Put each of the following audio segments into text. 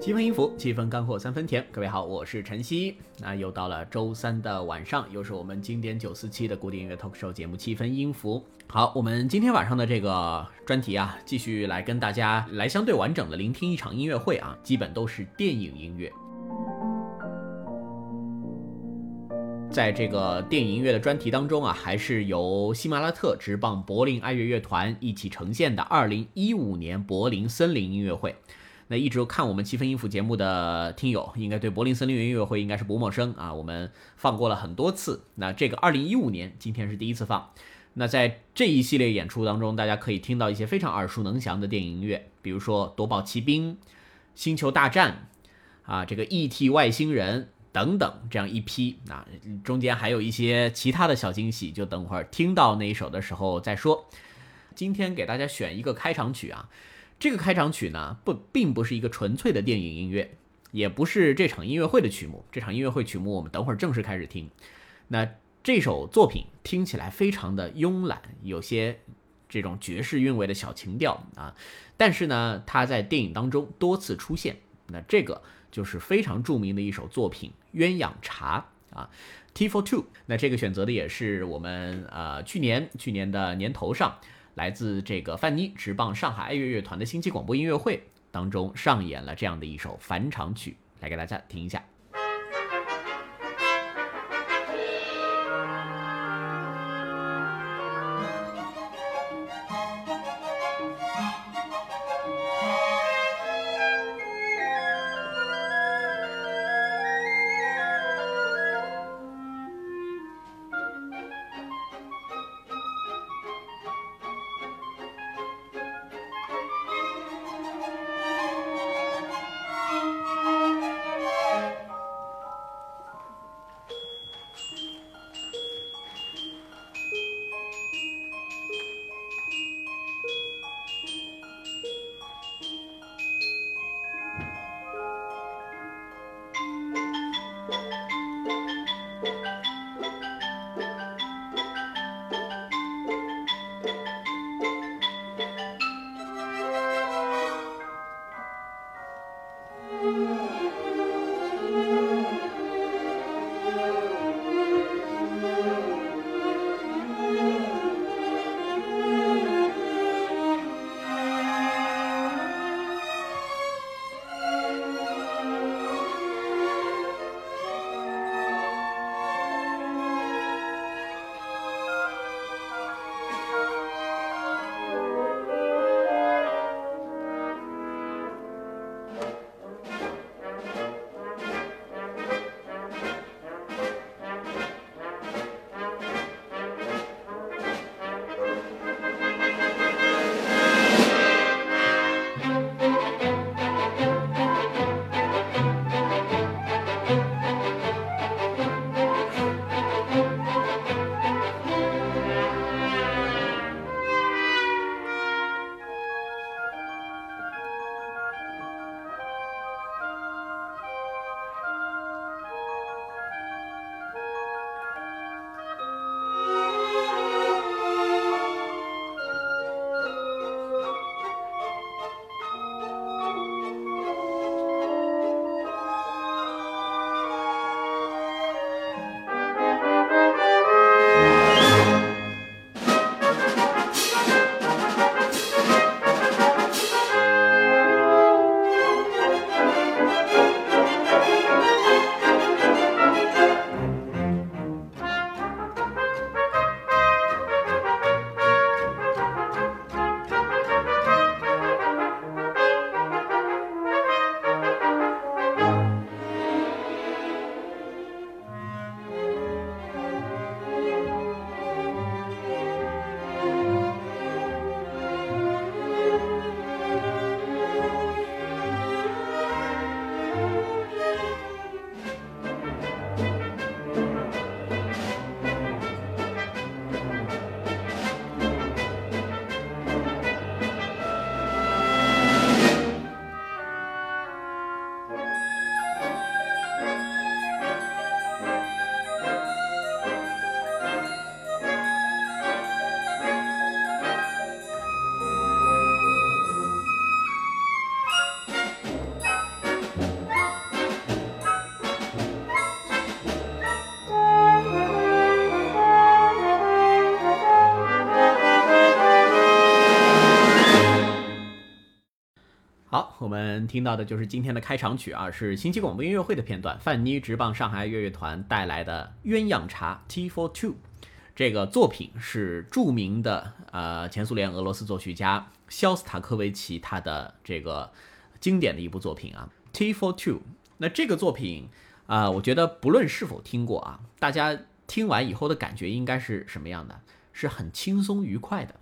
七分音符，七分干货，三分甜。各位好，我是晨曦。那又到了周三的晚上，又是我们经典九四七的古典音乐 talk show 节目《七分音符》。好，我们今天晚上的这个专题啊，继续来跟大家来相对完整的聆听一场音乐会啊，基本都是电影音乐。在这个电影音乐的专题当中啊，还是由喜马拉特直棒柏林爱乐乐团一起呈现的2015年柏林森林音乐会。那一直看我们七分音符节目的听友，应该对柏林森林音乐会应该是不陌生啊。我们放过了很多次。那这个二零一五年今天是第一次放。那在这一系列演出当中，大家可以听到一些非常耳熟能详的电影音乐，比如说《夺宝奇兵》《星球大战》啊，这个 E.T. 外星人等等这样一批。那中间还有一些其他的小惊喜，就等会儿听到那一首的时候再说。今天给大家选一个开场曲啊。这个开场曲呢，不并不是一个纯粹的电影音乐，也不是这场音乐会的曲目。这场音乐会曲目我们等会儿正式开始听。那这首作品听起来非常的慵懒，有些这种爵士韵味的小情调啊。但是呢，它在电影当中多次出现。那这个就是非常著名的一首作品《鸳鸯茶》啊，《T for Two》。那这个选择的也是我们呃去年去年的年头上。来自这个范妮直棒上海爱乐乐团的星际广播音乐会当中上演了这样的一首返场曲，来给大家听一下。们听到的就是今天的开场曲啊，是星期广播音乐会的片段，范妮直棒上海乐乐团带来的《鸳鸯茶 T for Two》。这个作品是著名的呃前苏联俄罗斯作曲家肖斯塔科维奇他的这个经典的一部作品啊，《，T for Two》。那这个作品啊，我觉得不论是否听过啊，大家听完以后的感觉应该是什么样的？是很轻松愉快的。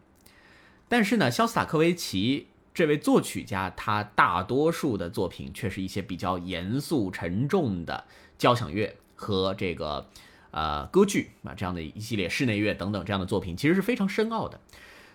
但是呢，肖斯塔科维奇。这位作曲家，他大多数的作品却是一些比较严肃沉重的交响乐和这个呃歌剧啊这样的一系列室内乐等等这样的作品，其实是非常深奥的。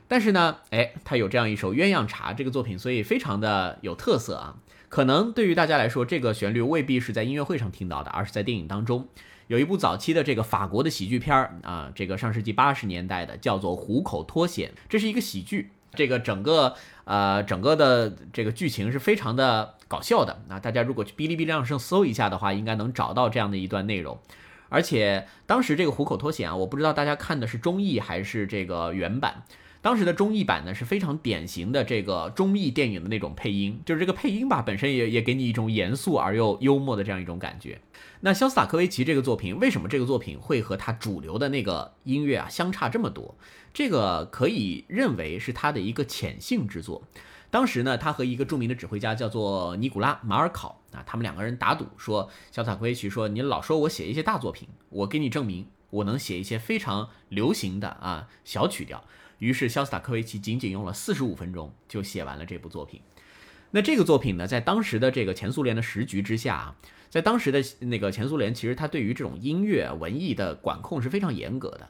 但是呢，哎，他有这样一首《鸳鸯茶》这个作品，所以非常的有特色啊。可能对于大家来说，这个旋律未必是在音乐会上听到的，而是在电影当中有一部早期的这个法国的喜剧片儿啊，这个上世纪八十年代的叫做《虎口脱险》，这是一个喜剧。这个整个呃整个的这个剧情是非常的搞笑的那！大家如果去哔哩哔哩上搜一下的话，应该能找到这样的一段内容。而且当时这个《虎口脱险》啊，我不知道大家看的是中译还是这个原版。当时的中译版呢是非常典型的这个中译电影的那种配音，就是这个配音吧本身也也给你一种严肃而又幽默的这样一种感觉。那肖斯塔科维奇这个作品，为什么这个作品会和他主流的那个音乐啊相差这么多？这个可以认为是他的一个潜性之作。当时呢，他和一个著名的指挥家叫做尼古拉马尔考啊，他们两个人打赌说，肖斯塔科维奇说：“你老说我写一些大作品，我给你证明，我能写一些非常流行的啊小曲调。”于是肖斯塔科维奇仅仅用了四十五分钟就写完了这部作品。那这个作品呢，在当时的这个前苏联的时局之下啊。在当时的那个前苏联，其实他对于这种音乐文艺的管控是非常严格的。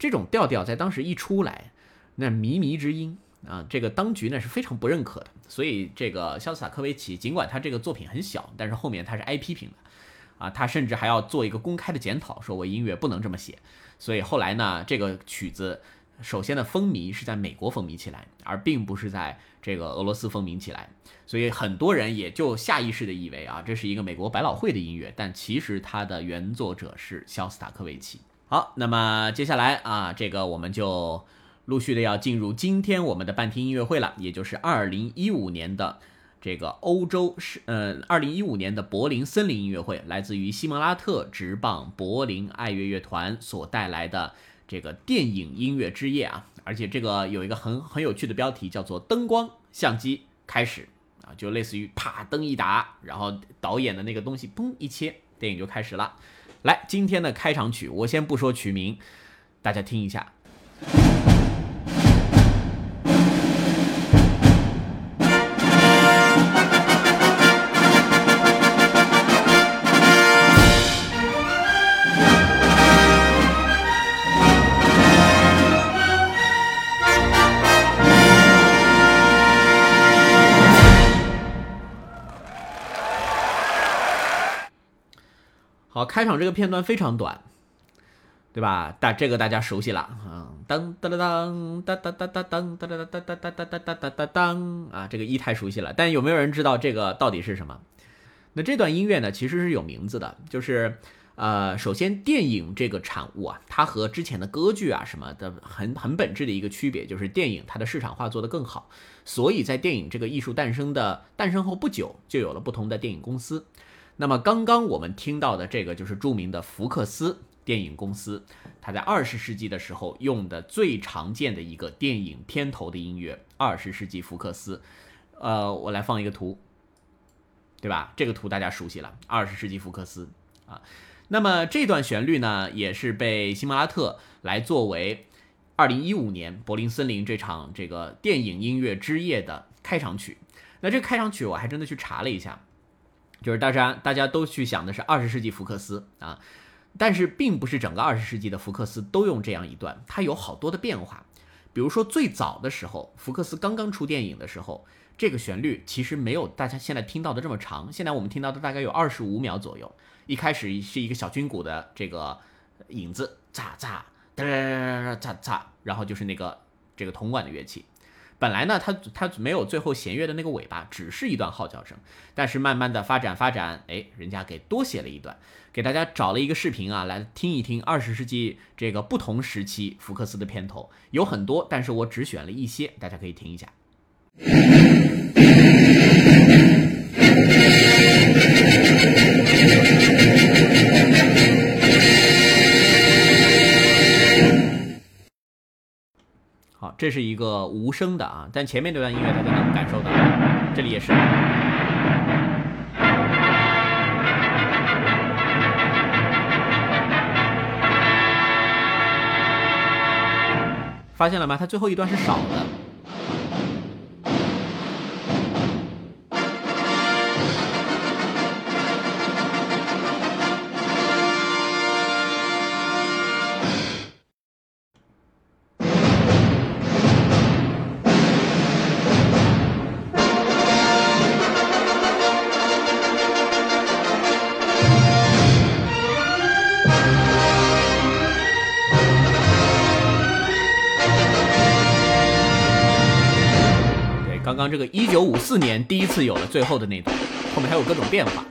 这种调调在当时一出来，那靡靡之音啊，这个当局呢是非常不认可的。所以这个肖斯塔科维奇，尽管他这个作品很小，但是后面他是挨批评的啊，他甚至还要做一个公开的检讨，说我音乐不能这么写。所以后来呢，这个曲子。首先的风靡是在美国风靡起来，而并不是在这个俄罗斯风靡起来，所以很多人也就下意识的以为啊，这是一个美国百老汇的音乐，但其实它的原作者是肖斯塔科维奇。好，那么接下来啊，这个我们就陆续的要进入今天我们的半天音乐会了，也就是二零一五年的这个欧洲是呃二零一五年的柏林森林音乐会，来自于西蒙拉特直棒柏林爱乐乐团所带来的。这个电影音乐之夜啊，而且这个有一个很很有趣的标题，叫做“灯光相机开始”啊，就类似于啪灯一打，然后导演的那个东西嘣一切，电影就开始了。来，今天的开场曲，我先不说曲名，大家听一下。开场这个片段非常短，对吧？大这个大家熟悉了啊，当当当当当当当当当当当当当当当当当当啊，这个一太熟悉了。但有没有人知道这个到底是什么？那这段音乐呢，其实是有名字的，就是呃，首先电影这个产物啊，它和之前的歌剧啊什么的很很本质的一个区别，就是电影它的市场化做得更好，所以在电影这个艺术诞生的诞生后不久，就有了不同的电影公司。那么刚刚我们听到的这个就是著名的福克斯电影公司，它在二十世纪的时候用的最常见的一个电影片头的音乐。二十世纪福克斯，呃，我来放一个图，对吧？这个图大家熟悉了，二十世纪福克斯啊。那么这段旋律呢，也是被辛巴拉特来作为二零一五年柏林森林这场这个电影音乐之夜的开场曲。那这个开场曲我还真的去查了一下。就是大家大家都去想的是二十世纪福克斯啊，但是并不是整个二十世纪的福克斯都用这样一段，它有好多的变化。比如说最早的时候，福克斯刚刚出电影的时候，这个旋律其实没有大家现在听到的这么长。现在我们听到的大概有二十五秒左右。一开始是一个小军鼓的这个影子，嚓嚓哒哒嚓嚓，然后就是那个这个铜管的乐器。本来呢，它它没有最后弦乐的那个尾巴，只是一段号角声。但是慢慢的发展发展，哎，人家给多写了一段，给大家找了一个视频啊，来听一听二十世纪这个不同时期福克斯的片头，有很多，但是我只选了一些，大家可以听一下。这是一个无声的啊，但前面这段音乐大家能感受到，这里也是。发现了吗？它最后一段是少的。刚刚这个一九五四年第一次有了最后的那段，后面还有各种变化。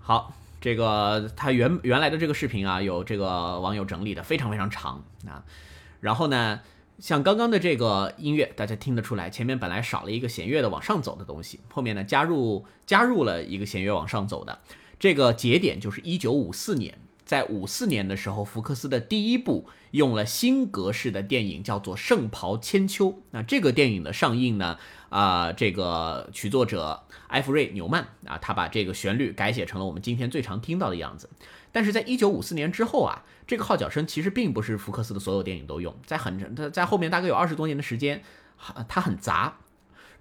好，这个他原原来的这个视频啊，有这个网友整理的非常非常长啊。然后呢，像刚刚的这个音乐，大家听得出来，前面本来少了一个弦乐的往上走的东西，后面呢加入加入了一个弦乐往上走的，这个节点就是一九五四年。在五四年的时候，福克斯的第一部用了新格式的电影，叫做《圣袍千秋》。那这个电影的上映呢，啊，这个曲作者埃弗瑞·纽曼啊，他把这个旋律改写成了我们今天最常听到的样子。但是在一九五四年之后啊，这个号角声其实并不是福克斯的所有电影都用，在很他在后面大概有二十多年的时间，它很杂。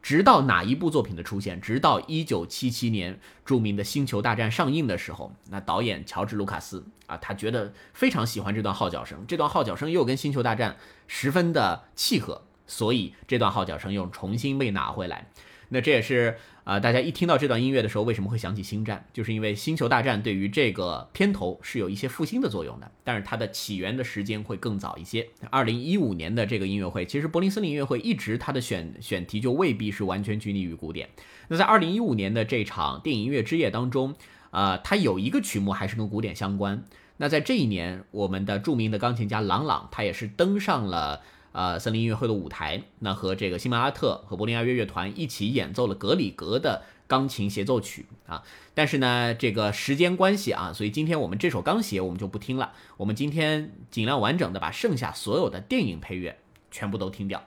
直到哪一部作品的出现？直到一九七七年著名的《星球大战》上映的时候，那导演乔治·卢卡斯啊，他觉得非常喜欢这段号角声，这段号角声又跟《星球大战》十分的契合，所以这段号角声又重新被拿回来。那这也是。啊，大家一听到这段音乐的时候，为什么会想起星战？就是因为星球大战对于这个片头是有一些复兴的作用的，但是它的起源的时间会更早一些。二零一五年的这个音乐会，其实柏林森林音乐会一直它的选选题就未必是完全拘泥于古典。那在二零一五年的这场电影音乐之夜当中，呃，它有一个曲目还是跟古典相关。那在这一年，我们的著名的钢琴家郎朗，他也是登上了。呃，森林音乐会的舞台，那和这个辛巴拉特和柏林爱乐乐团一起演奏了格里格的钢琴协奏曲啊。但是呢，这个时间关系啊，所以今天我们这首钢协我们就不听了。我们今天尽量完整的把剩下所有的电影配乐全部都听掉。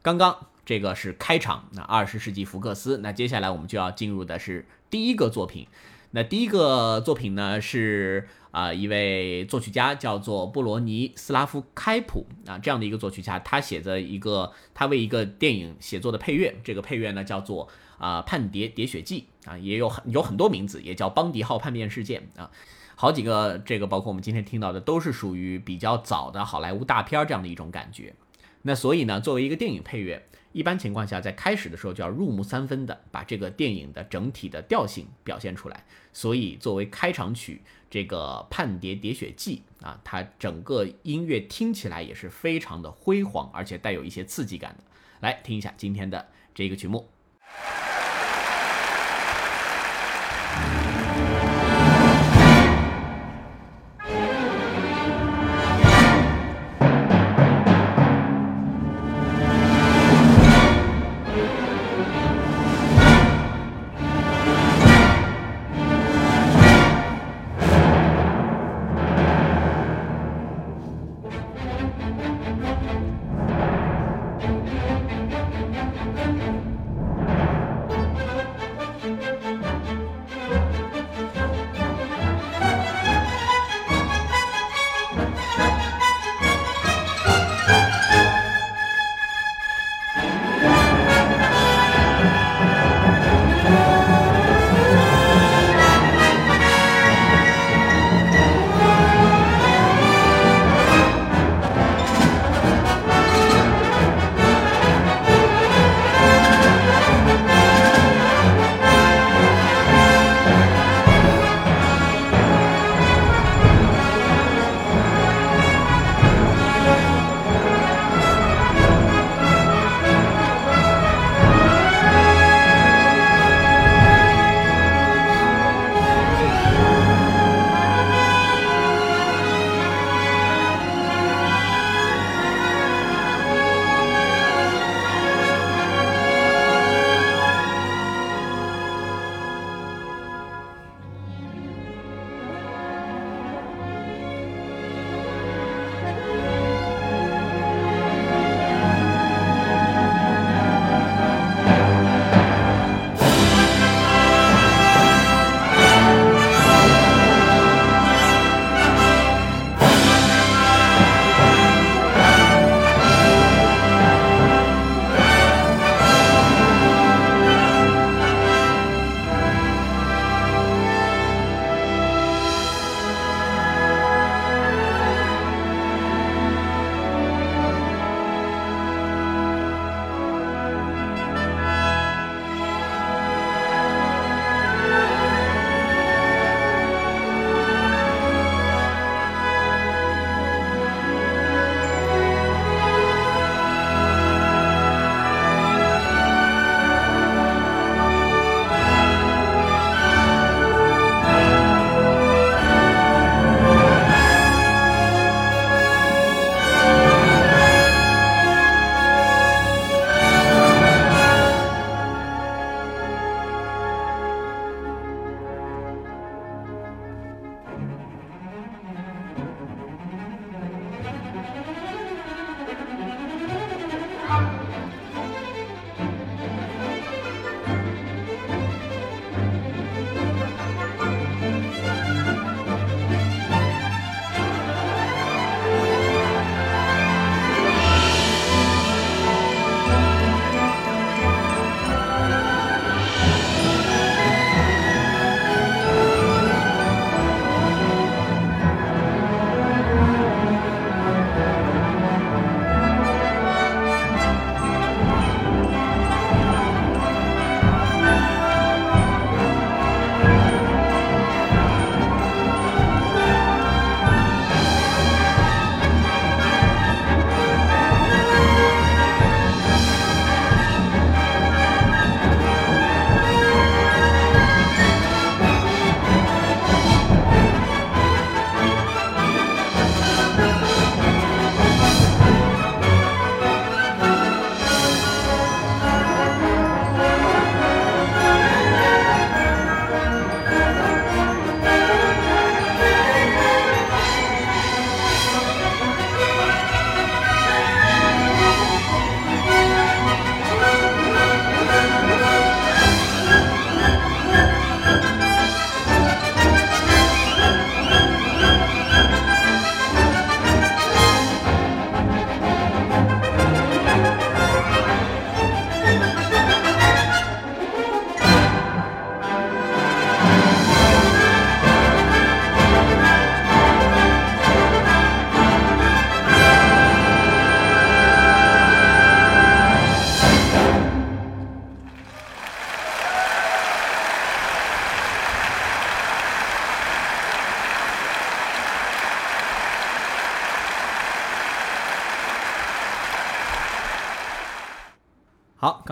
刚刚这个是开场，那二十世纪福克斯。那接下来我们就要进入的是第一个作品。那第一个作品呢是啊一位作曲家叫做布罗尼斯拉夫开普啊这样的一个作曲家，他写的一个他为一个电影写作的配乐，这个配乐呢叫做啊叛谍喋血记啊也有很有很多名字，也叫邦迪号叛变事件啊，好几个这个包括我们今天听到的都是属于比较早的好莱坞大片这样的一种感觉。那所以呢作为一个电影配乐。一般情况下，在开始的时候就要入木三分的把这个电影的整体的调性表现出来。所以作为开场曲，这个《叛谍喋血记》啊，它整个音乐听起来也是非常的辉煌，而且带有一些刺激感的。来听一下今天的这个曲目。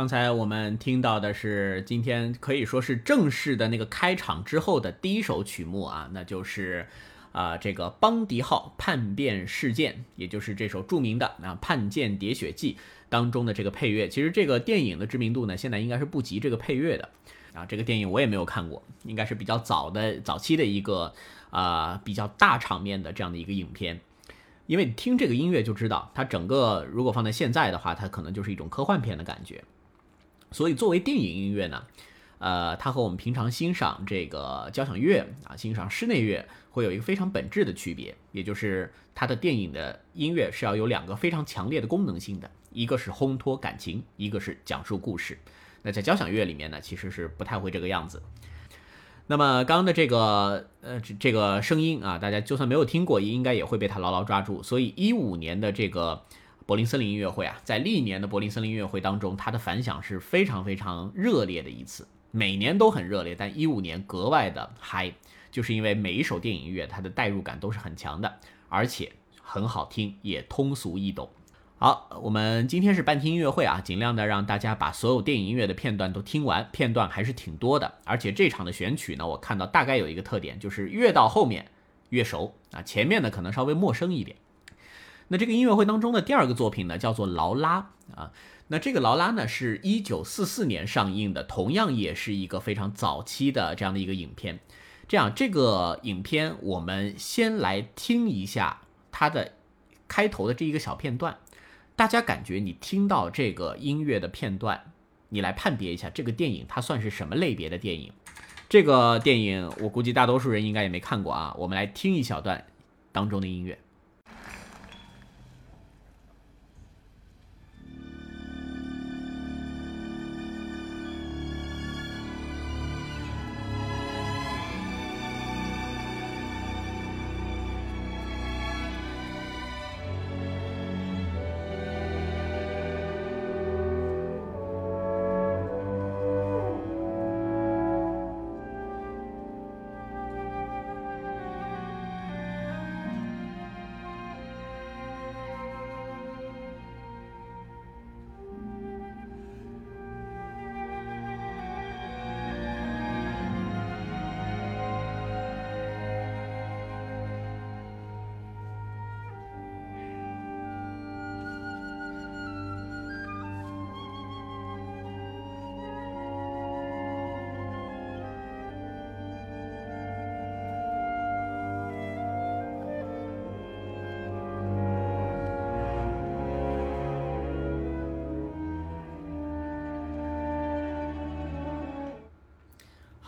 刚才我们听到的是今天可以说是正式的那个开场之后的第一首曲目啊，那就是啊这个邦迪号叛变事件，也就是这首著名的啊《叛舰喋血记》当中的这个配乐。其实这个电影的知名度呢，现在应该是不及这个配乐的啊。这个电影我也没有看过，应该是比较早的早期的一个啊比较大场面的这样的一个影片。因为听这个音乐就知道，它整个如果放在现在的话，它可能就是一种科幻片的感觉。所以作为电影音乐呢，呃，它和我们平常欣赏这个交响乐啊，欣赏室内乐会有一个非常本质的区别，也就是它的电影的音乐是要有两个非常强烈的功能性的，一个是烘托感情，一个是讲述故事。那在交响乐里面呢，其实是不太会这个样子。那么刚刚的这个呃这这个声音啊，大家就算没有听过，应该也会被它牢牢抓住。所以一五年的这个柏林森林音乐会啊，在历年的柏林森林音乐会当中，它的反响是非常非常热烈的一次。每年都很热烈，但一五年格外的嗨，就是因为每一首电影音乐它的代入感都是很强的，而且很好听，也通俗易懂。好，我们今天是半听音乐会啊，尽量的让大家把所有电影音乐的片段都听完，片段还是挺多的。而且这场的选曲呢，我看到大概有一个特点，就是越到后面越熟啊，前面呢可能稍微陌生一点。那这个音乐会当中的第二个作品呢，叫做《劳拉》啊，那这个《劳拉》呢是一九四四年上映的，同样也是一个非常早期的这样的一个影片。这样，这个影片我们先来听一下它的开头的这一个小片段。大家感觉你听到这个音乐的片段，你来判别一下这个电影它算是什么类别的电影？这个电影我估计大多数人应该也没看过啊。我们来听一小段当中的音乐。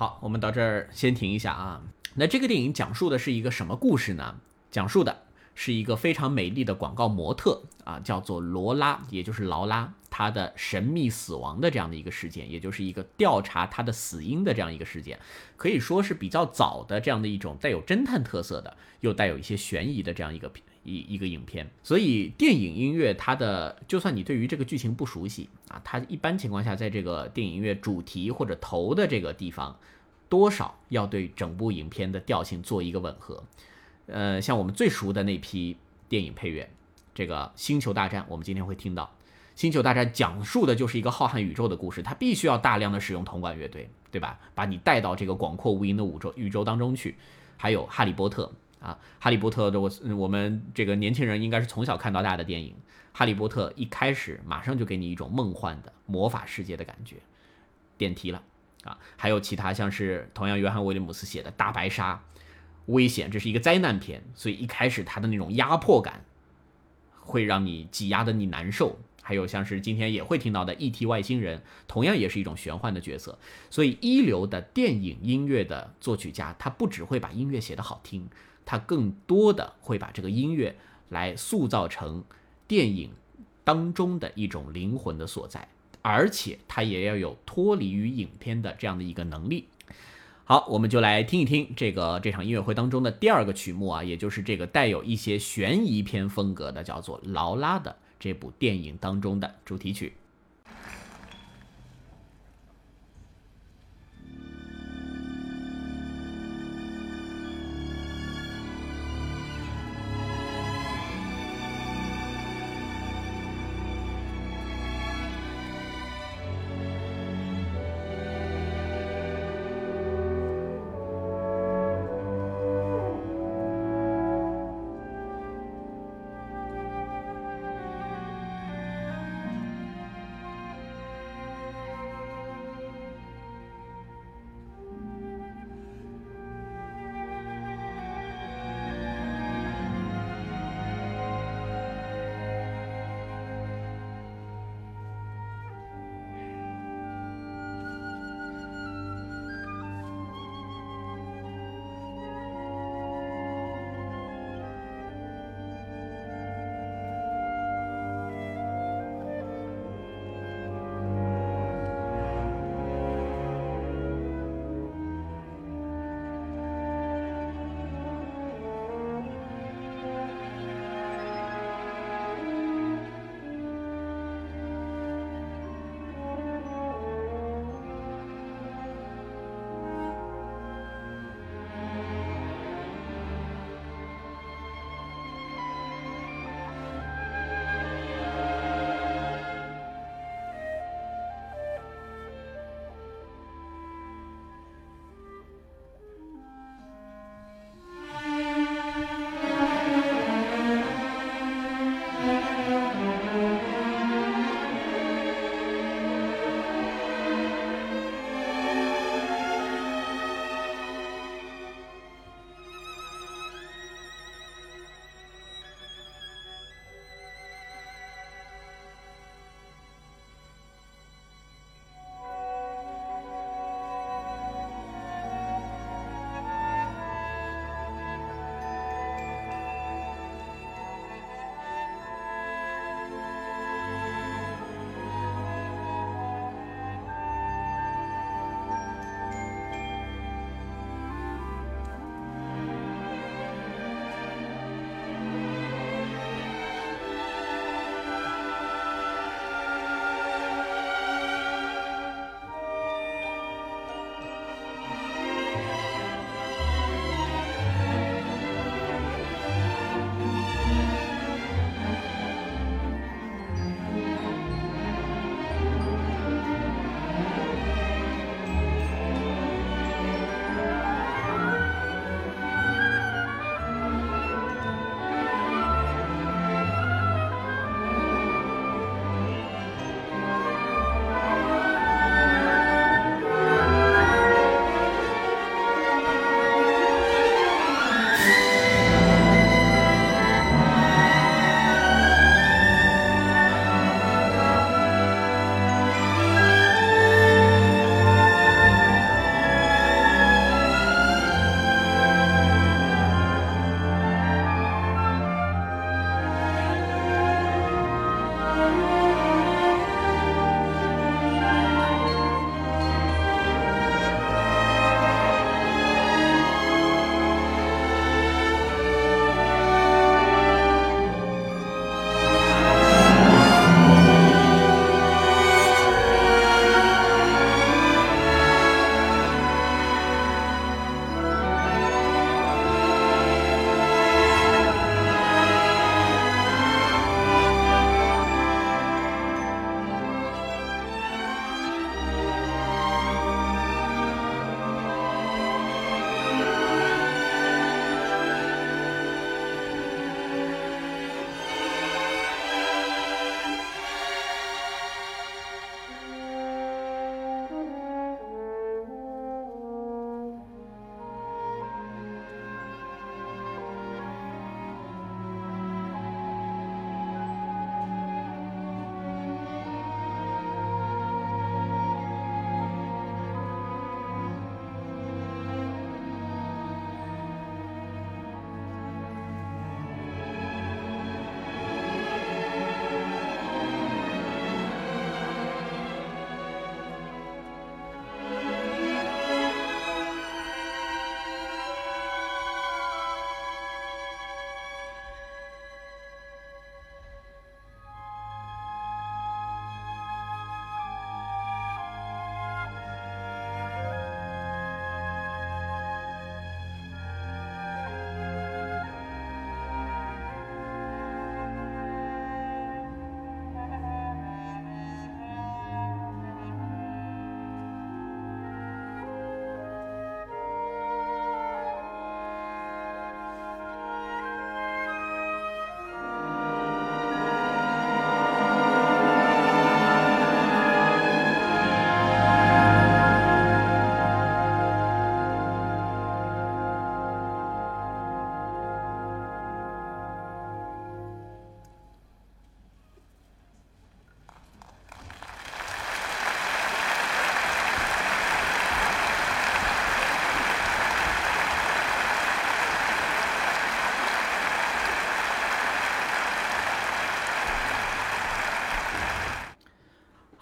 好，我们到这儿先停一下啊。那这个电影讲述的是一个什么故事呢？讲述的是一个非常美丽的广告模特啊，叫做罗拉，也就是劳拉，她的神秘死亡的这样的一个事件，也就是一个调查她的死因的这样一个事件，可以说是比较早的这样的一种带有侦探特色的，又带有一些悬疑的这样一个一一个影片。所以电影音乐它的，就算你对于这个剧情不熟悉啊，它一般情况下在这个电影音乐主题或者头的这个地方。多少要对整部影片的调性做一个吻合，呃，像我们最熟的那批电影配乐，这个《星球大战》，我们今天会听到，《星球大战》讲述的就是一个浩瀚宇宙的故事，它必须要大量的使用铜管乐队，对吧？把你带到这个广阔无垠的宇宙宇宙当中去。还有《哈利波特》啊，《哈利波特》的我我们这个年轻人应该是从小看到大的电影，《哈利波特》一开始马上就给你一种梦幻的魔法世界的感觉，点题了。啊，还有其他像是同样约翰威廉姆斯写的大白鲨，危险，这是一个灾难片，所以一开始它的那种压迫感，会让你挤压的你难受。还有像是今天也会听到的 E.T. 外星人，同样也是一种玄幻的角色。所以一流的电影音乐的作曲家，他不只会把音乐写得好听，他更多的会把这个音乐来塑造成电影当中的一种灵魂的所在。而且它也要有脱离于影片的这样的一个能力。好，我们就来听一听这个这场音乐会当中的第二个曲目啊，也就是这个带有一些悬疑片风格的，叫做《劳拉》的这部电影当中的主题曲。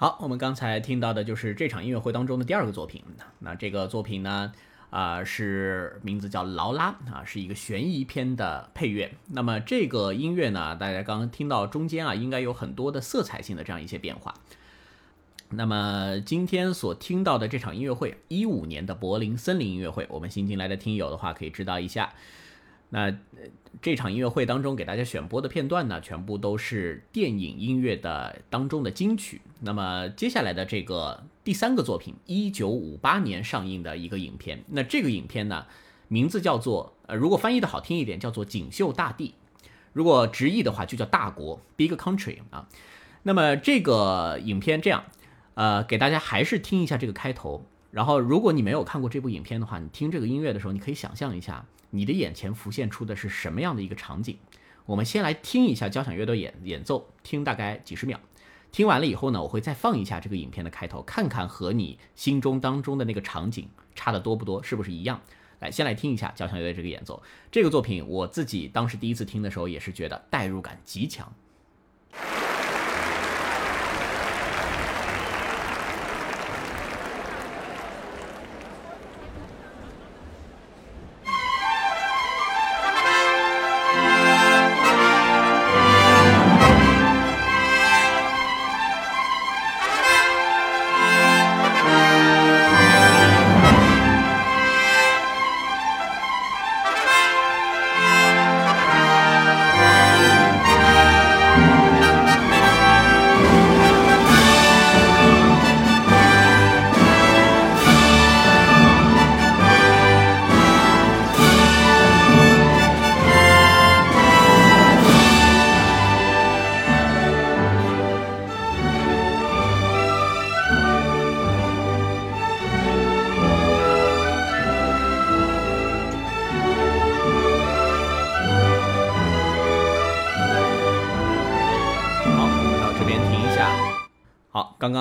好，我们刚才听到的就是这场音乐会当中的第二个作品。那这个作品呢，啊，是名字叫《劳拉》啊，是一个悬疑片的配乐。那么这个音乐呢，大家刚刚听到中间啊，应该有很多的色彩性的这样一些变化。那么今天所听到的这场音乐会，一五年的柏林森林音乐会，我们新进来的听友的话可以知道一下。那这场音乐会当中给大家选播的片段呢，全部都是电影音乐的当中的金曲。那么接下来的这个第三个作品，一九五八年上映的一个影片。那这个影片呢，名字叫做呃，如果翻译的好听一点，叫做《锦绣大地》；如果直译的话，就叫《大国》（Big Country） 啊。那么这个影片这样，呃，给大家还是听一下这个开头。然后，如果你没有看过这部影片的话，你听这个音乐的时候，你可以想象一下。你的眼前浮现出的是什么样的一个场景？我们先来听一下交响乐的演演奏，听大概几十秒。听完了以后呢，我会再放一下这个影片的开头，看看和你心中当中的那个场景差的多不多，是不是一样？来，先来听一下交响乐的这个演奏。这个作品我自己当时第一次听的时候，也是觉得代入感极强。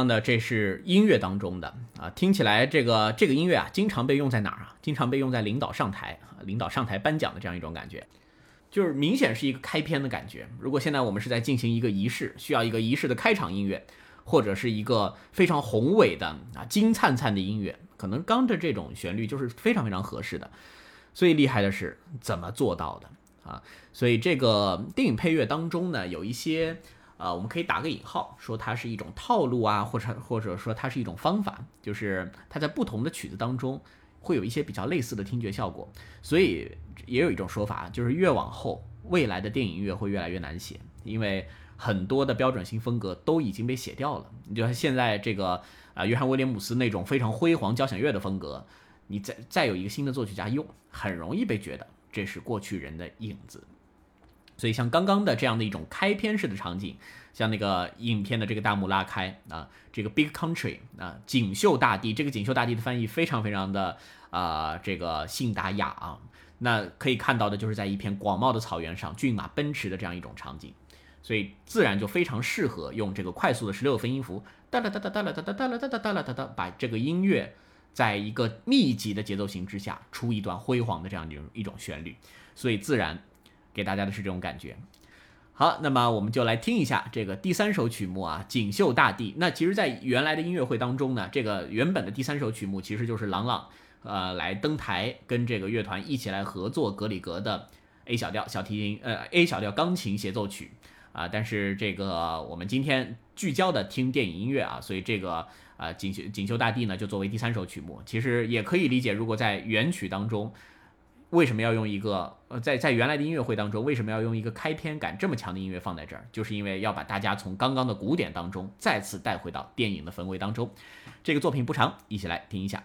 刚的这是音乐当中的啊，听起来这个这个音乐啊，经常被用在哪儿啊？经常被用在领导上台啊，领导上台颁奖的这样一种感觉，就是明显是一个开篇的感觉。如果现在我们是在进行一个仪式，需要一个仪式的开场音乐，或者是一个非常宏伟的啊金灿灿的音乐，可能刚的这种旋律就是非常非常合适的。最厉害的是怎么做到的啊？所以这个电影配乐当中呢，有一些。呃，我们可以打个引号，说它是一种套路啊，或者或者说它是一种方法，就是它在不同的曲子当中会有一些比较类似的听觉效果。所以也有一种说法，就是越往后，未来的电影音乐会越来越难写，因为很多的标准性风格都已经被写掉了。你就像现在这个啊，约翰威廉姆斯那种非常辉煌交响乐的风格，你再再有一个新的作曲家用，很容易被觉得这是过去人的影子。所以像刚刚的这样的一种开篇式的场景，像那个影片的这个大幕拉开啊，这个 Big Country 啊，锦绣大地，这个锦绣大地的翻译非常非常的啊，这个信达雅啊。那可以看到的就是在一片广袤的草原上，骏马奔驰的这样一种场景，所以自然就非常适合用这个快速的十六分音符哒啦哒哒哒啦哒哒哒啦哒哒哒啦哒哒，把这个音乐在一个密集的节奏型之下出一段辉煌的这样一种一种旋律，所以自然。给大家的是这种感觉。好，那么我们就来听一下这个第三首曲目啊，《锦绣大地》。那其实，在原来的音乐会当中呢，这个原本的第三首曲目其实就是郎朗，呃，来登台跟这个乐团一起来合作格里格的 A 小调小提琴，呃，A 小调钢琴协奏曲啊。但是这个我们今天聚焦的听电影音乐啊，所以这个啊，《锦绣锦绣大地》呢，就作为第三首曲目，其实也可以理解，如果在原曲当中。为什么要用一个呃，在在原来的音乐会当中，为什么要用一个开篇感这么强的音乐放在这儿？就是因为要把大家从刚刚的古典当中再次带回到电影的氛围当中。这个作品不长，一起来听一下。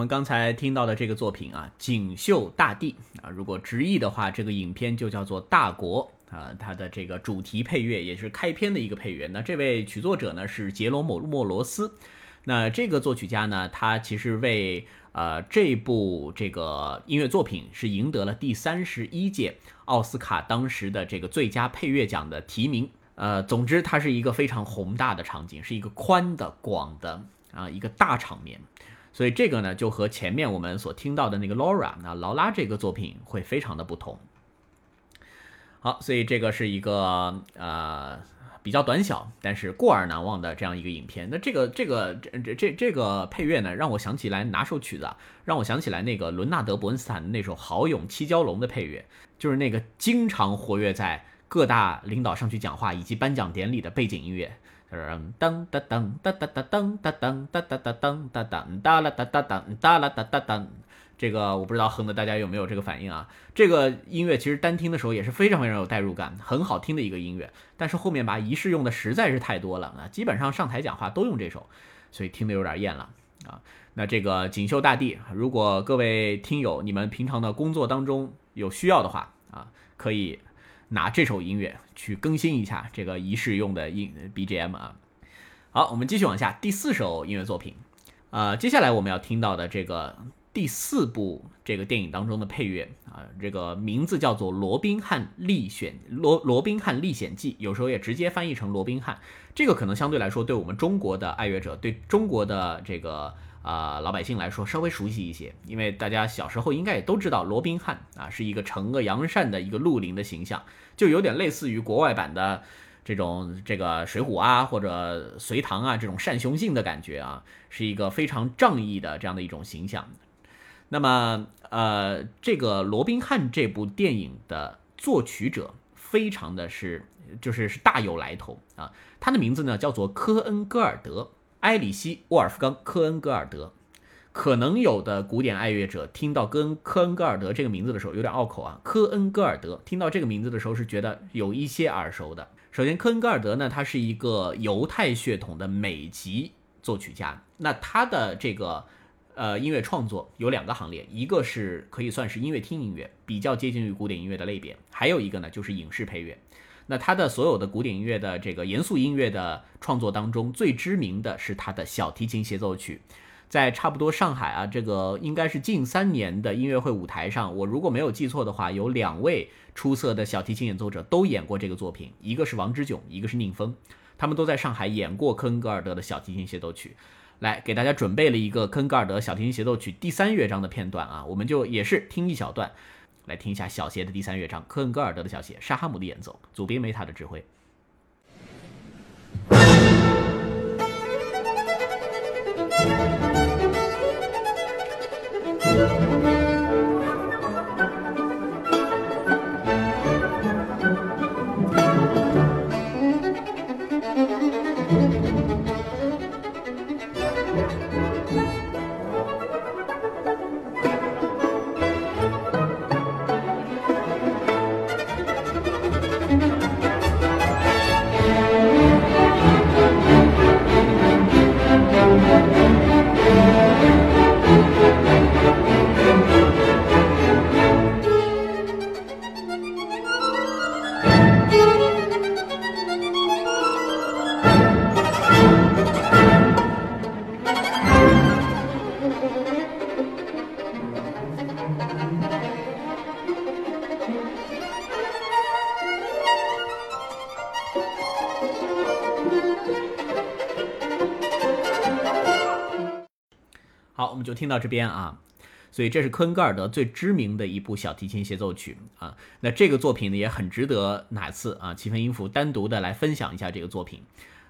我们刚才听到的这个作品啊，《锦绣大地》啊，如果直译的话，这个影片就叫做《大国》啊。它的这个主题配乐也是开篇的一个配乐。那这位曲作者呢是杰罗姆莫罗斯。那这个作曲家呢，他其实为呃这部这个音乐作品是赢得了第三十一届奥斯卡当时的这个最佳配乐奖的提名。呃，总之它是一个非常宏大的场景，是一个宽的、广的啊一个大场面。所以这个呢，就和前面我们所听到的那个 Laura，那劳拉这个作品会非常的不同。好，所以这个是一个呃比较短小，但是过耳难忘的这样一个影片。那这个这个这这这这个配乐呢，让我想起来哪首曲子啊？让我想起来那个伦纳德伯恩斯坦的那首《豪勇七蛟龙》的配乐，就是那个经常活跃在各大领导上去讲话以及颁奖典礼的背景音乐。噔噔噔噔噔噔噔噔噔噔噔噔噔噔噔哒啦哒哒噔哒啦哒哒噔，这个我不知道哼的大家有没有这个反应啊？这个音乐其实单听的时候也是非常非常有代入感，很好听的一个音乐。但是后面把仪式用的实在是太多了啊，基本上上台讲话都用这首，所以听得有点厌了啊。那这个锦绣大地，如果各位听友你们平常的工作当中有需要的话啊，可以。拿这首音乐去更新一下这个仪式用的音 BGM 啊。好，我们继续往下，第四首音乐作品。呃，接下来我们要听到的这个第四部这个电影当中的配乐啊，这个名字叫做《罗宾汉历险罗罗宾汉历险记》，有时候也直接翻译成罗宾汉。这个可能相对来说，对我们中国的爱乐者，对中国的这个。啊，老百姓来说稍微熟悉一些，因为大家小时候应该也都知道罗宾汉啊是一个惩恶扬善的一个绿林的形象，就有点类似于国外版的这种这个水浒啊或者隋唐啊这种单雄信的感觉啊，是一个非常仗义的这样的一种形象。那么呃，这个罗宾汉这部电影的作曲者非常的是就是是大有来头啊，他的名字呢叫做科恩戈尔德。埃里希·沃尔夫冈·科恩格尔德，可能有的古典爱乐者听到跟科恩格尔德这个名字的时候有点拗口啊。科恩格尔德听到这个名字的时候是觉得有一些耳熟的。首先，科恩格尔德呢，他是一个犹太血统的美籍作曲家。那他的这个呃音乐创作有两个行列，一个是可以算是音乐厅音乐，比较接近于古典音乐的类别；还有一个呢就是影视配乐。那他的所有的古典音乐的这个严肃音乐的创作当中，最知名的是他的小提琴协奏曲，在差不多上海啊，这个应该是近三年的音乐会舞台上，我如果没有记错的话，有两位出色的小提琴演奏者都演过这个作品，一个是王之炯，一个是宁峰，他们都在上海演过科恩格尔德的小提琴协奏曲。来给大家准备了一个科恩格尔德小提琴协奏曲第三乐章的片段啊，我们就也是听一小段。来听一下小协的第三乐章，科恩格尔德的小协，沙哈姆的演奏，祖宾梅塔的指挥。听到这边啊，所以这是科恩格尔德最知名的一部小提琴协奏曲啊。那这个作品呢也很值得哪次啊，七分音符单独的来分享一下这个作品。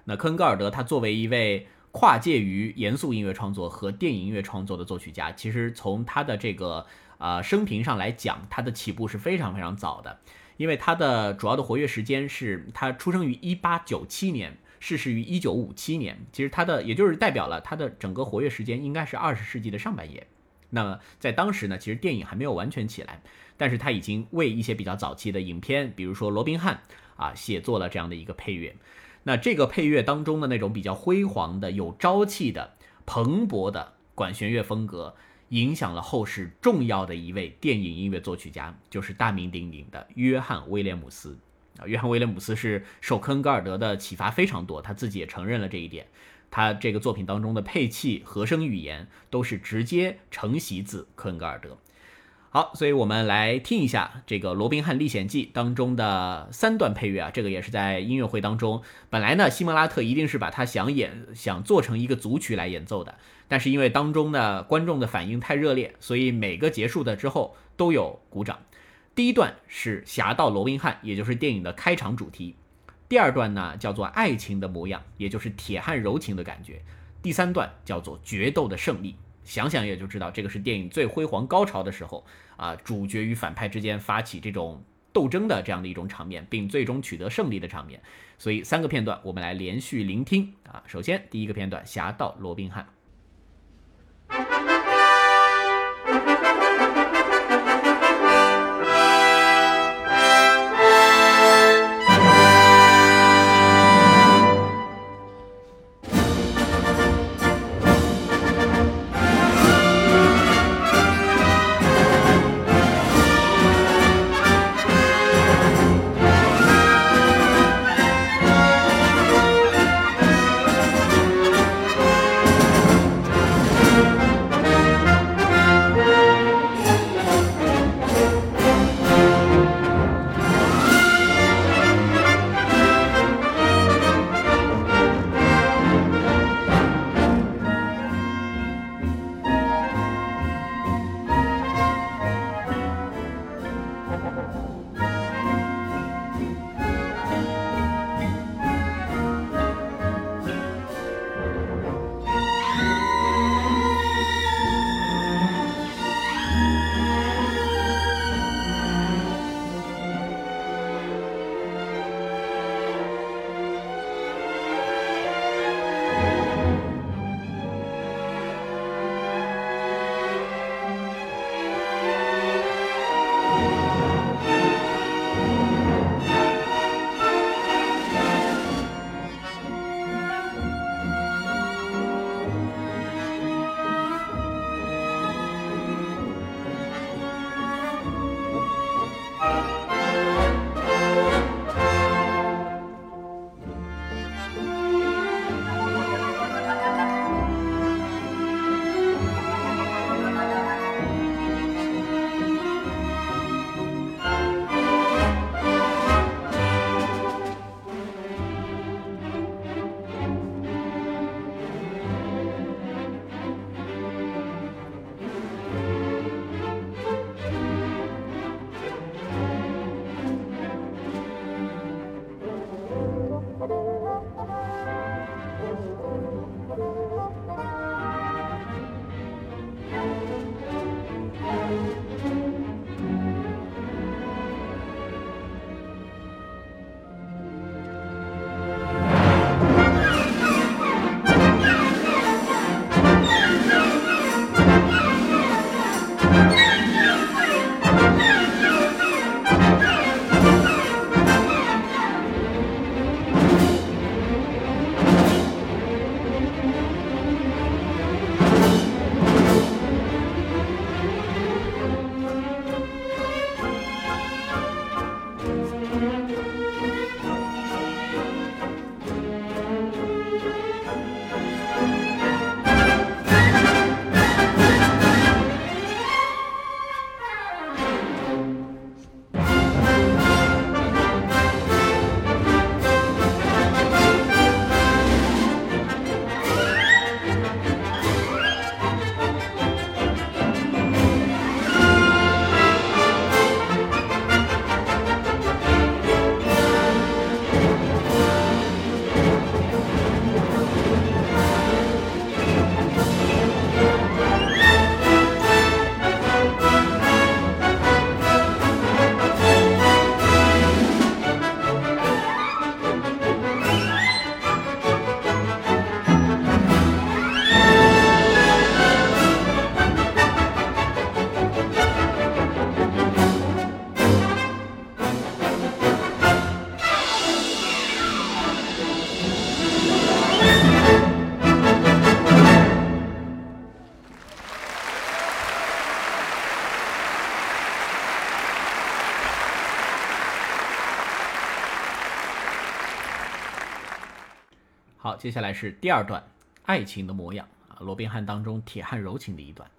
那科恩格尔德他作为一位跨界于严肃音乐创作和电影音乐创作的作曲家，其实从他的这个啊生平上来讲，他的起步是非常非常早的，因为他的主要的活跃时间是他出生于一八九七年。逝世于一九五七年，其实他的也就是代表了他的整个活跃时间应该是二十世纪的上半叶。那么在当时呢，其实电影还没有完全起来，但是他已经为一些比较早期的影片，比如说《罗宾汉》啊，写作了这样的一个配乐。那这个配乐当中的那种比较辉煌的、有朝气的、蓬勃的。管弦乐风格，影响了后世重要的一位电影音乐作曲家，就是大名鼎鼎的约翰·威廉姆斯。约翰·威廉姆斯是受科恩格尔德的启发非常多，他自己也承认了这一点。他这个作品当中的配器、和声语言都是直接承袭自科恩格尔德。好，所以我们来听一下这个《罗宾汉历险记》当中的三段配乐啊，这个也是在音乐会当中，本来呢，西莫拉特一定是把它想演、想做成一个组曲来演奏的，但是因为当中的观众的反应太热烈，所以每个结束的之后都有鼓掌。第一段是《侠盗罗宾汉》，也就是电影的开场主题；第二段呢叫做《爱情的模样》，也就是铁汉柔情的感觉；第三段叫做《决斗的胜利》。想想也就知道，这个是电影最辉煌高潮的时候啊，主角与反派之间发起这种斗争的这样的一种场面，并最终取得胜利的场面。所以三个片段我们来连续聆听啊。首先第一个片段《侠盗罗宾汉》。接下来是第二段，爱情的模样啊，罗宾汉当中铁汉柔情的一段。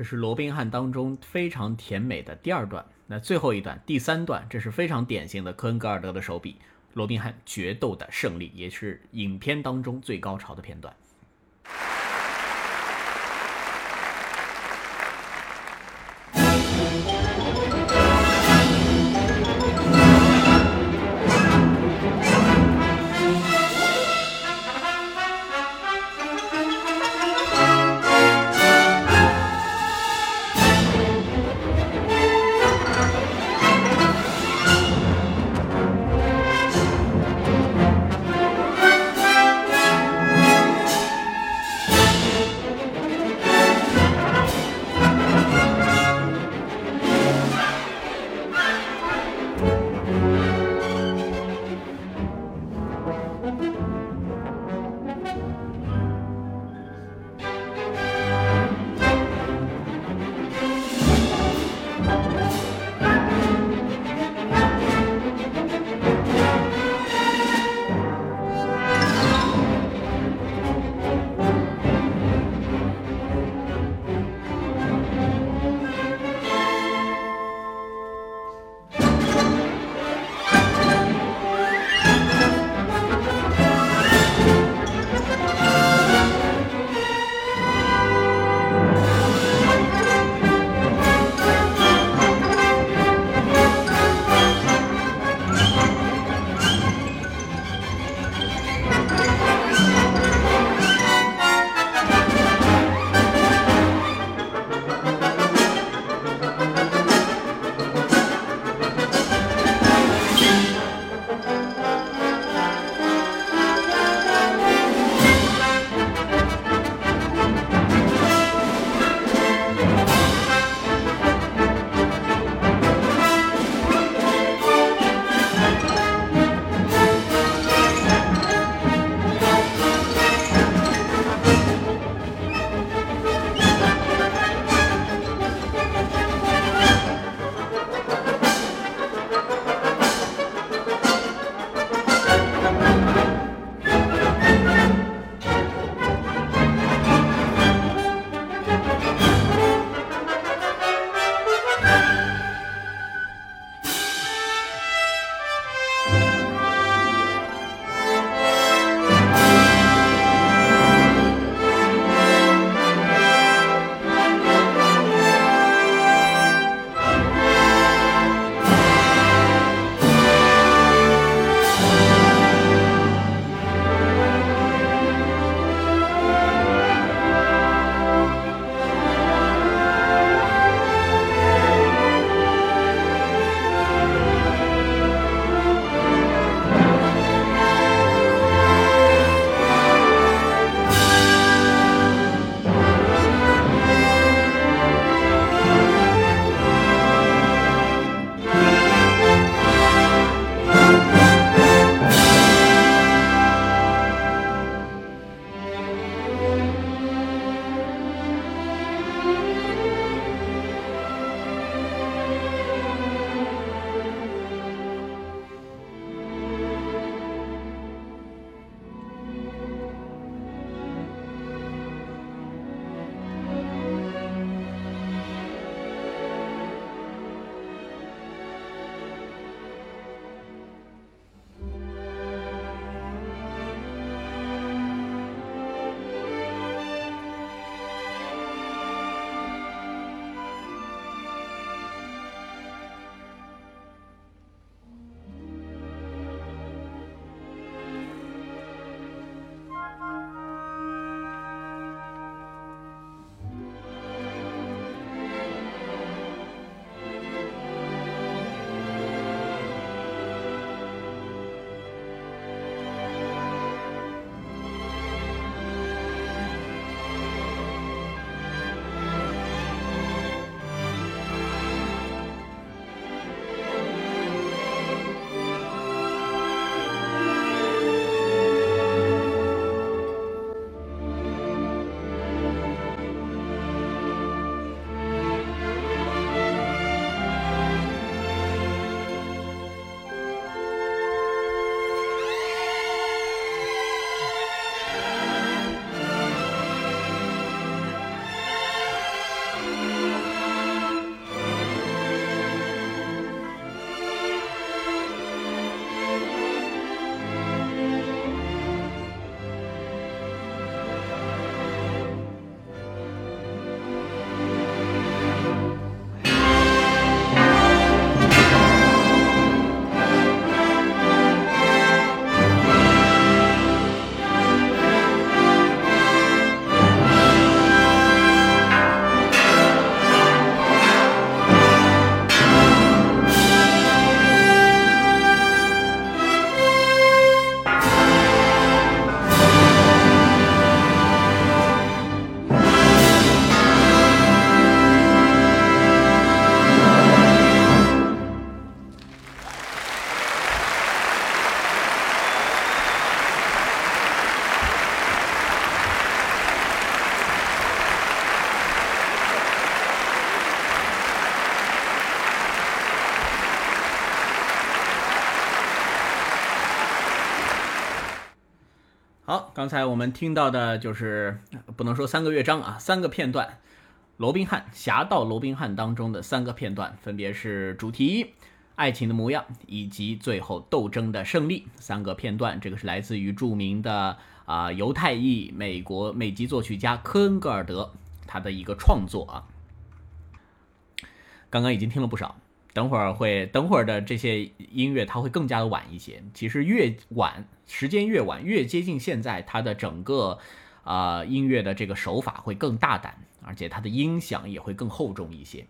这是罗宾汉当中非常甜美的第二段。那最后一段，第三段，这是非常典型的科恩格尔德的手笔，罗宾汉决斗的胜利，也是影片当中最高潮的片段。刚才我们听到的就是不能说三个乐章啊，三个片段，《罗宾汉》《侠盗罗宾汉》当中的三个片段，分别是主题、爱情的模样以及最后斗争的胜利三个片段。这个是来自于著名的啊犹太裔美国美籍作曲家科恩格尔德他的一个创作啊。刚刚已经听了不少。等会儿会，等会儿的这些音乐它会更加的晚一些。其实越晚，时间越晚，越接近现在，它的整个，啊音乐的这个手法会更大胆，而且它的音响也会更厚重一些。